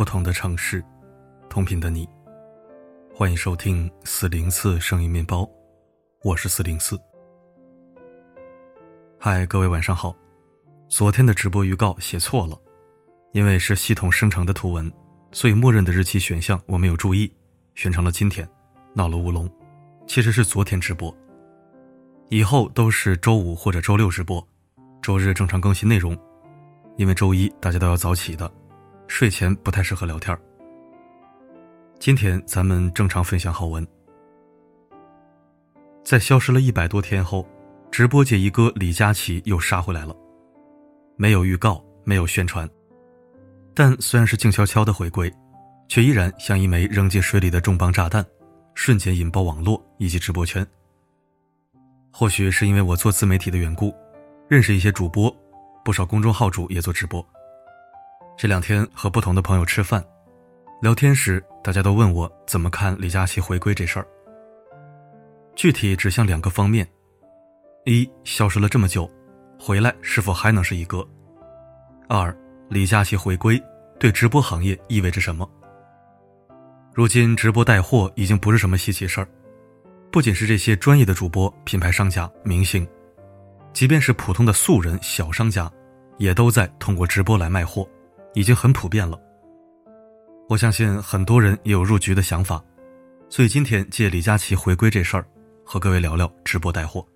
不同的城市，同频的你，欢迎收听四零四声音面包，我是四零四。嗨，各位晚上好。昨天的直播预告写错了，因为是系统生成的图文，所以默认的日期选项我没有注意，选成了今天，闹了乌龙。其实是昨天直播，以后都是周五或者周六直播，周日正常更新内容。因为周一大家都要早起的，睡前不太适合聊天今天咱们正常分享好文。在消失了一百多天后，直播界一哥李佳琦又杀回来了。没有预告，没有宣传，但虽然是静悄悄的回归，却依然像一枚扔进水里的重磅炸弹，瞬间引爆网络以及直播圈。或许是因为我做自媒体的缘故，认识一些主播，不少公众号主也做直播。这两天和不同的朋友吃饭，聊天时，大家都问我怎么看李佳琦回归这事儿。具体指向两个方面：一，消失了这么久。回来是否还能是一哥？二，李佳琦回归对直播行业意味着什么？如今直播带货已经不是什么稀奇事儿，不仅是这些专业的主播、品牌商家、明星，即便是普通的素人、小商家，也都在通过直播来卖货，已经很普遍了。我相信很多人也有入局的想法，所以今天借李佳琦回归这事儿，和各位聊聊直播带货。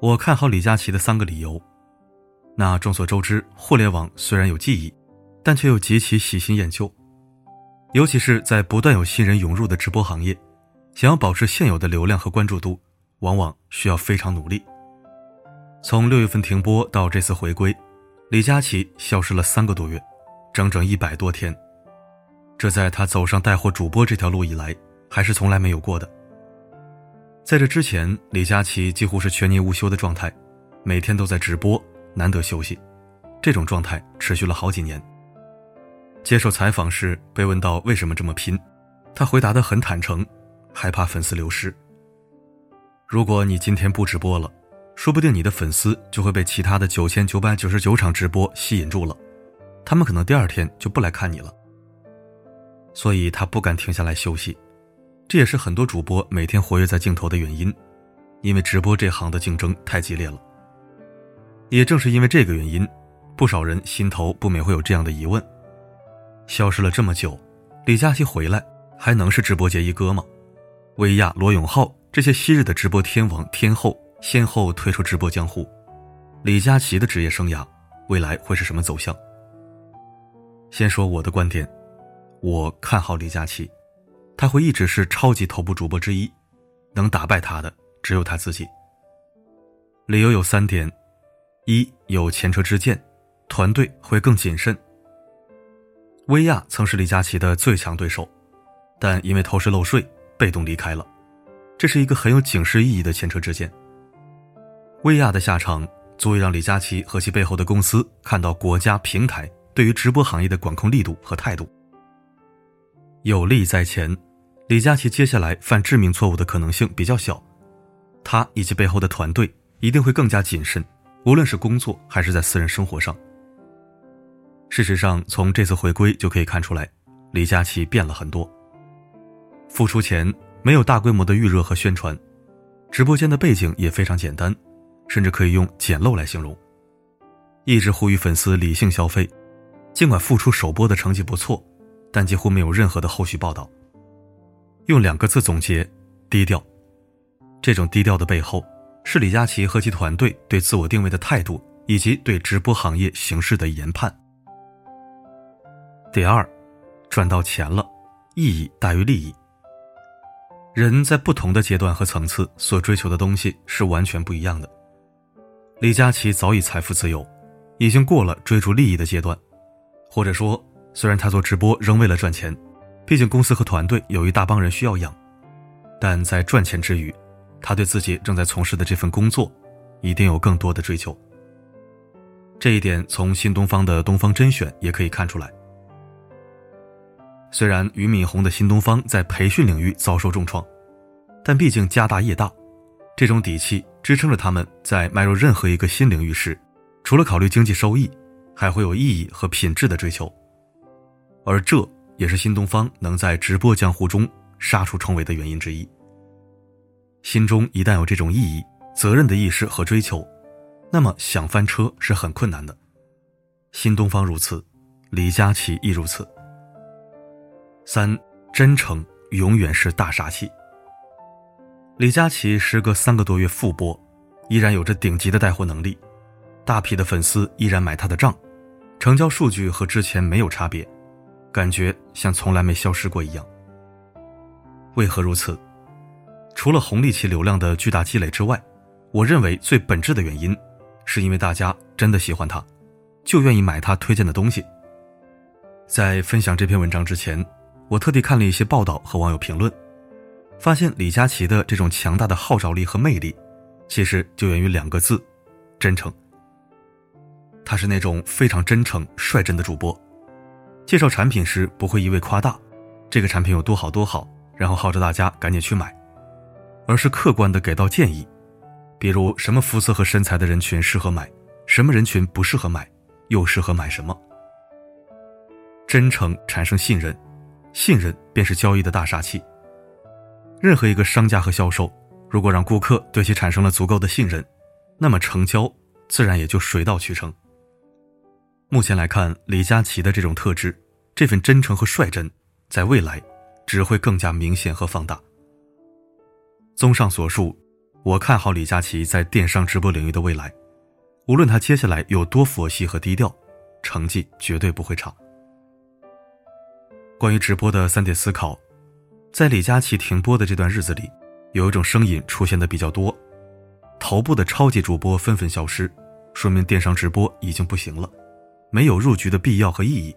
我看好李佳琦的三个理由。那众所周知，互联网虽然有记忆，但却又极其喜新厌旧，尤其是在不断有新人涌入的直播行业，想要保持现有的流量和关注度，往往需要非常努力。从六月份停播到这次回归，李佳琦消失了三个多月，整整一百多天，这在他走上带货主播这条路以来，还是从来没有过的。在这之前，李佳琦几乎是全年无休的状态，每天都在直播，难得休息。这种状态持续了好几年。接受采访时被问到为什么这么拼，他回答的很坦诚，害怕粉丝流失。如果你今天不直播了，说不定你的粉丝就会被其他的九千九百九十九场直播吸引住了，他们可能第二天就不来看你了。所以他不敢停下来休息。这也是很多主播每天活跃在镜头的原因，因为直播这行的竞争太激烈了。也正是因为这个原因，不少人心头不免会有这样的疑问：消失了这么久，李佳琦回来还能是直播界一哥吗？薇娅、罗永浩这些昔日的直播天王天后先后退出直播江湖，李佳琦的职业生涯未来会是什么走向？先说我的观点，我看好李佳琦。他会一直是超级头部主播之一，能打败他的只有他自己。理由有三点：一有前车之鉴，团队会更谨慎。薇娅曾是李佳琦的最强对手，但因为偷税漏税被动离开了，这是一个很有警示意义的前车之鉴。薇娅的下场足以让李佳琦和其背后的公司看到国家平台对于直播行业的管控力度和态度。有利在前。李佳琦接下来犯致命错误的可能性比较小，他以及背后的团队一定会更加谨慎，无论是工作还是在私人生活上。事实上，从这次回归就可以看出来，李佳琦变了很多。复出前没有大规模的预热和宣传，直播间的背景也非常简单，甚至可以用简陋来形容。一直呼吁粉丝理性消费，尽管复出首播的成绩不错，但几乎没有任何的后续报道。用两个字总结：低调。这种低调的背后，是李佳琦和其团队对自我定位的态度，以及对直播行业形势的研判。第二，赚到钱了，意义大于利益。人在不同的阶段和层次所追求的东西是完全不一样的。李佳琦早已财富自由，已经过了追逐利益的阶段，或者说，虽然他做直播仍为了赚钱。毕竟公司和团队有一大帮人需要养，但在赚钱之余，他对自己正在从事的这份工作，一定有更多的追求。这一点从新东方的东方甄选也可以看出来。虽然俞敏洪的新东方在培训领域遭受重创，但毕竟家大业大，这种底气支撑着他们在迈入任何一个新领域时，除了考虑经济收益，还会有意义和品质的追求。而这也是新东方能在直播江湖中杀出重围的原因之一。心中一旦有这种意义、责任的意识和追求，那么想翻车是很困难的。新东方如此，李佳琦亦如此。三，真诚永远是大杀器。李佳琦时隔三个多月复播，依然有着顶级的带货能力，大批的粉丝依然买他的账，成交数据和之前没有差别，感觉像从来没消失过一样。为何如此？除了红利期流量的巨大积累之外，我认为最本质的原因，是因为大家真的喜欢他，就愿意买他推荐的东西。在分享这篇文章之前，我特地看了一些报道和网友评论，发现李佳琦的这种强大的号召力和魅力，其实就源于两个字：真诚。他是那种非常真诚、率真的主播，介绍产品时不会一味夸大，这个产品有多好多好，然后号召大家赶紧去买。而是客观的给到建议，比如什么肤色和身材的人群适合买，什么人群不适合买，又适合买什么。真诚产生信任，信任便是交易的大杀器。任何一个商家和销售，如果让顾客对其产生了足够的信任，那么成交自然也就水到渠成。目前来看，李佳琦的这种特质，这份真诚和率真，在未来只会更加明显和放大。综上所述，我看好李佳琦在电商直播领域的未来。无论他接下来有多佛系和低调，成绩绝对不会差。关于直播的三点思考，在李佳琦停播的这段日子里，有一种声音出现的比较多：头部的超级主播纷纷消失，说明电商直播已经不行了，没有入局的必要和意义。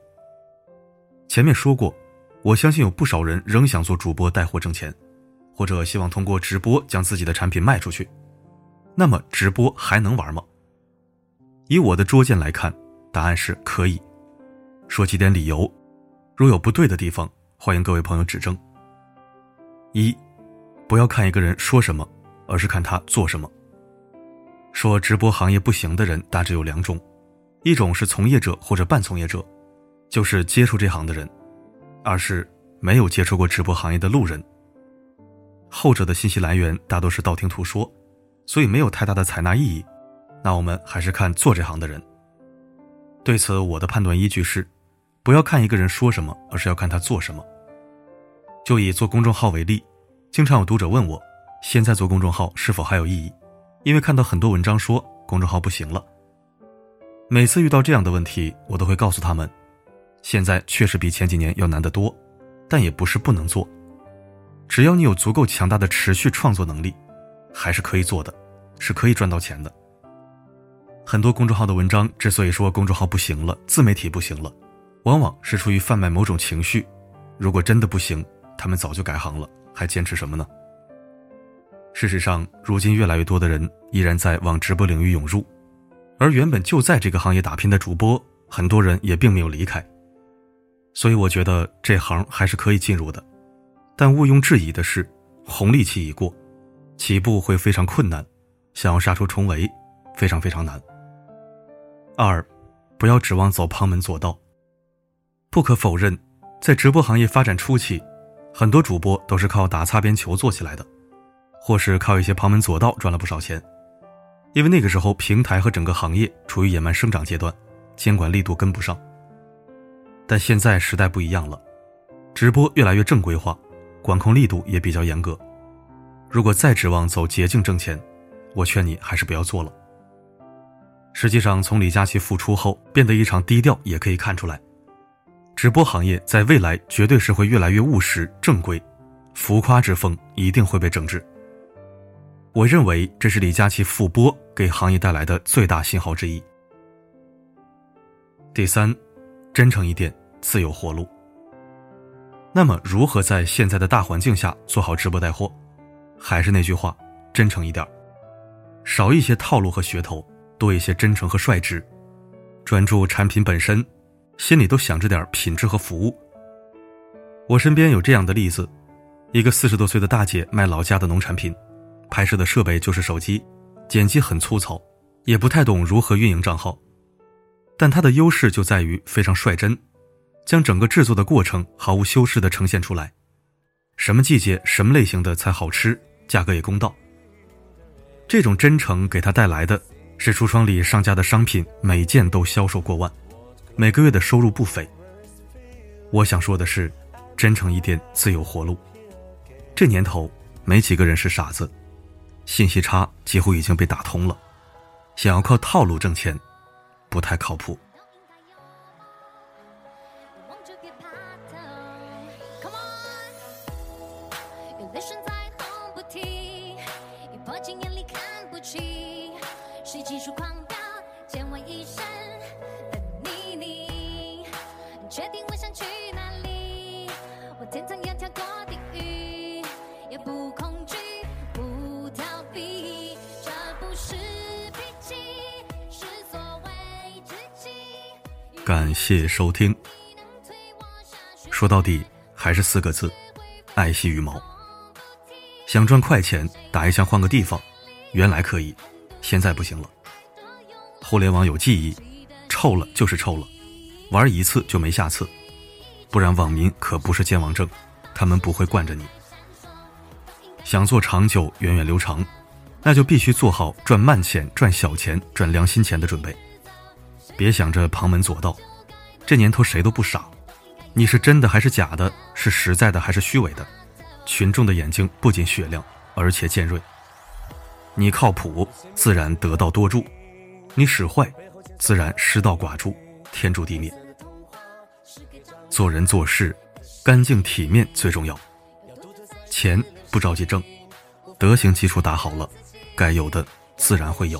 前面说过，我相信有不少人仍想做主播带货挣钱。或者希望通过直播将自己的产品卖出去，那么直播还能玩吗？以我的拙见来看，答案是可以。说几点理由，如有不对的地方，欢迎各位朋友指正。一，不要看一个人说什么，而是看他做什么。说直播行业不行的人大致有两种，一种是从业者或者半从业者，就是接触这行的人；二是没有接触过直播行业的路人。后者的信息来源大多是道听途说，所以没有太大的采纳意义。那我们还是看做这行的人。对此，我的判断依据是：不要看一个人说什么，而是要看他做什么。就以做公众号为例，经常有读者问我，现在做公众号是否还有意义？因为看到很多文章说公众号不行了。每次遇到这样的问题，我都会告诉他们，现在确实比前几年要难得多，但也不是不能做。只要你有足够强大的持续创作能力，还是可以做的，是可以赚到钱的。很多公众号的文章之所以说公众号不行了，自媒体不行了，往往是出于贩卖某种情绪。如果真的不行，他们早就改行了，还坚持什么呢？事实上，如今越来越多的人依然在往直播领域涌入，而原本就在这个行业打拼的主播，很多人也并没有离开。所以，我觉得这行还是可以进入的。但毋庸置疑的是，红利期已过，起步会非常困难，想要杀出重围，非常非常难。二，不要指望走旁门左道。不可否认，在直播行业发展初期，很多主播都是靠打擦边球做起来的，或是靠一些旁门左道赚了不少钱。因为那个时候平台和整个行业处于野蛮生长阶段，监管力度跟不上。但现在时代不一样了，直播越来越正规化。管控力度也比较严格，如果再指望走捷径挣钱，我劝你还是不要做了。实际上，从李佳琦复出后变得异常低调也可以看出来，直播行业在未来绝对是会越来越务实正规，浮夸之风一定会被整治。我认为这是李佳琦复播给行业带来的最大信号之一。第三，真诚一点，自有活路。那么，如何在现在的大环境下做好直播带货？还是那句话，真诚一点，少一些套路和噱头，多一些真诚和率直，专注产品本身，心里都想着点品质和服务。我身边有这样的例子：一个四十多岁的大姐卖老家的农产品，拍摄的设备就是手机，剪辑很粗糙，也不太懂如何运营账号，但她的优势就在于非常率真。将整个制作的过程毫无修饰的呈现出来。什么季节、什么类型的才好吃，价格也公道。这种真诚给他带来的是橱窗里上架的商品每件都销售过万，每个月的收入不菲。我想说的是，真诚一点自有活路。这年头没几个人是傻子，信息差几乎已经被打通了，想要靠套路挣钱，不太靠谱。感谢收听。说到底还是四个字：爱惜羽毛。想赚快钱，打一枪换个地方，原来可以，现在不行了。互联网有记忆，臭了就是臭了，玩一次就没下次。不然网民可不是健忘症，他们不会惯着你。想做长久、源远流长，那就必须做好赚慢钱、赚小钱、赚良心钱的准备。别想着旁门左道，这年头谁都不傻。你是真的还是假的？是实在的还是虚伪的？群众的眼睛不仅雪亮，而且尖锐。你靠谱，自然得道多助；你使坏，自然失道寡助，天诛地灭。做人做事，干净体面最重要。钱不着急挣，德行基础打好了，该有的自然会有。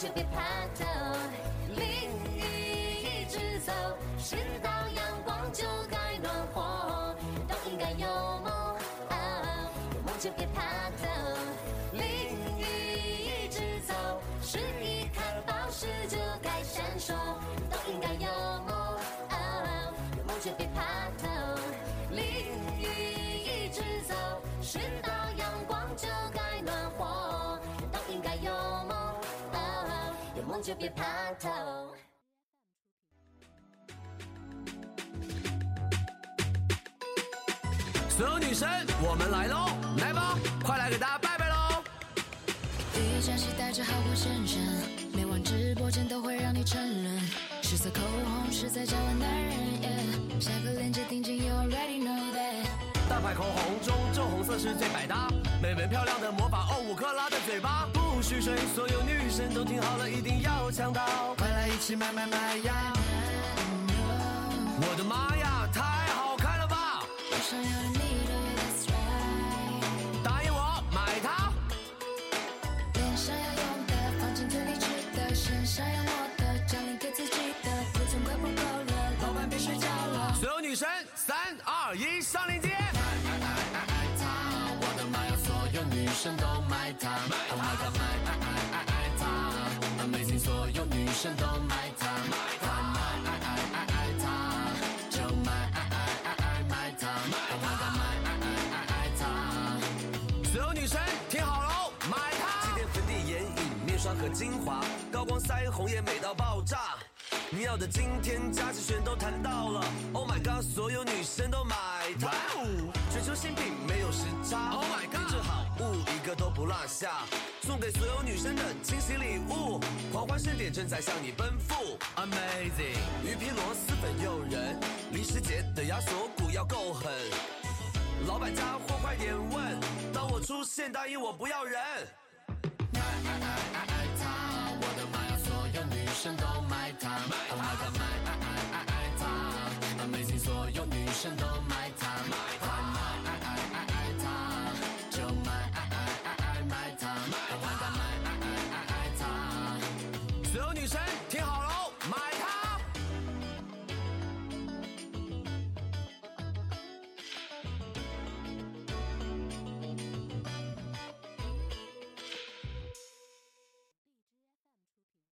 就别怕头，淋雨一直走，直到阳光就该暖和，都应该有梦，有梦就别怕头，淋雨一直走，是一颗宝石就该闪烁，都应该有梦，有梦就别怕头，淋雨一直走，直到阳光就别怕头。所有女生，我们来喽！来吧，快来给大家拜拜喽！一张期待着好过先生，每晚直播间都会让你沉沦。失色口红是在教坏男人，下个链接定金，You already know that。大牌口红中，正红色是最百搭，美眉漂亮的魔法哦，五克拉的嘴巴。所有女生都听好了，一定要抢到！快来一起买买买呀！我的妈呀，太好看了吧！答应我买它！脸上要用的，放进嘴里吃的，身上要抹的，奖励给自己的，库存快不够了，老板别睡觉了！所有女生，三二一，上链接！红也美到爆炸。你要的今天假期全都谈到了，Oh my god！所有女生都买它，全球新品没有时差，Oh my god！定制好物一个都不落下。送给所有女生的惊喜礼物，狂欢盛典正在向你奔赴，Amazing！鱼皮螺蛳粉诱人，零食节的压锁骨要够狠，老板家货快点问，当我出现答应我不要人。爱爱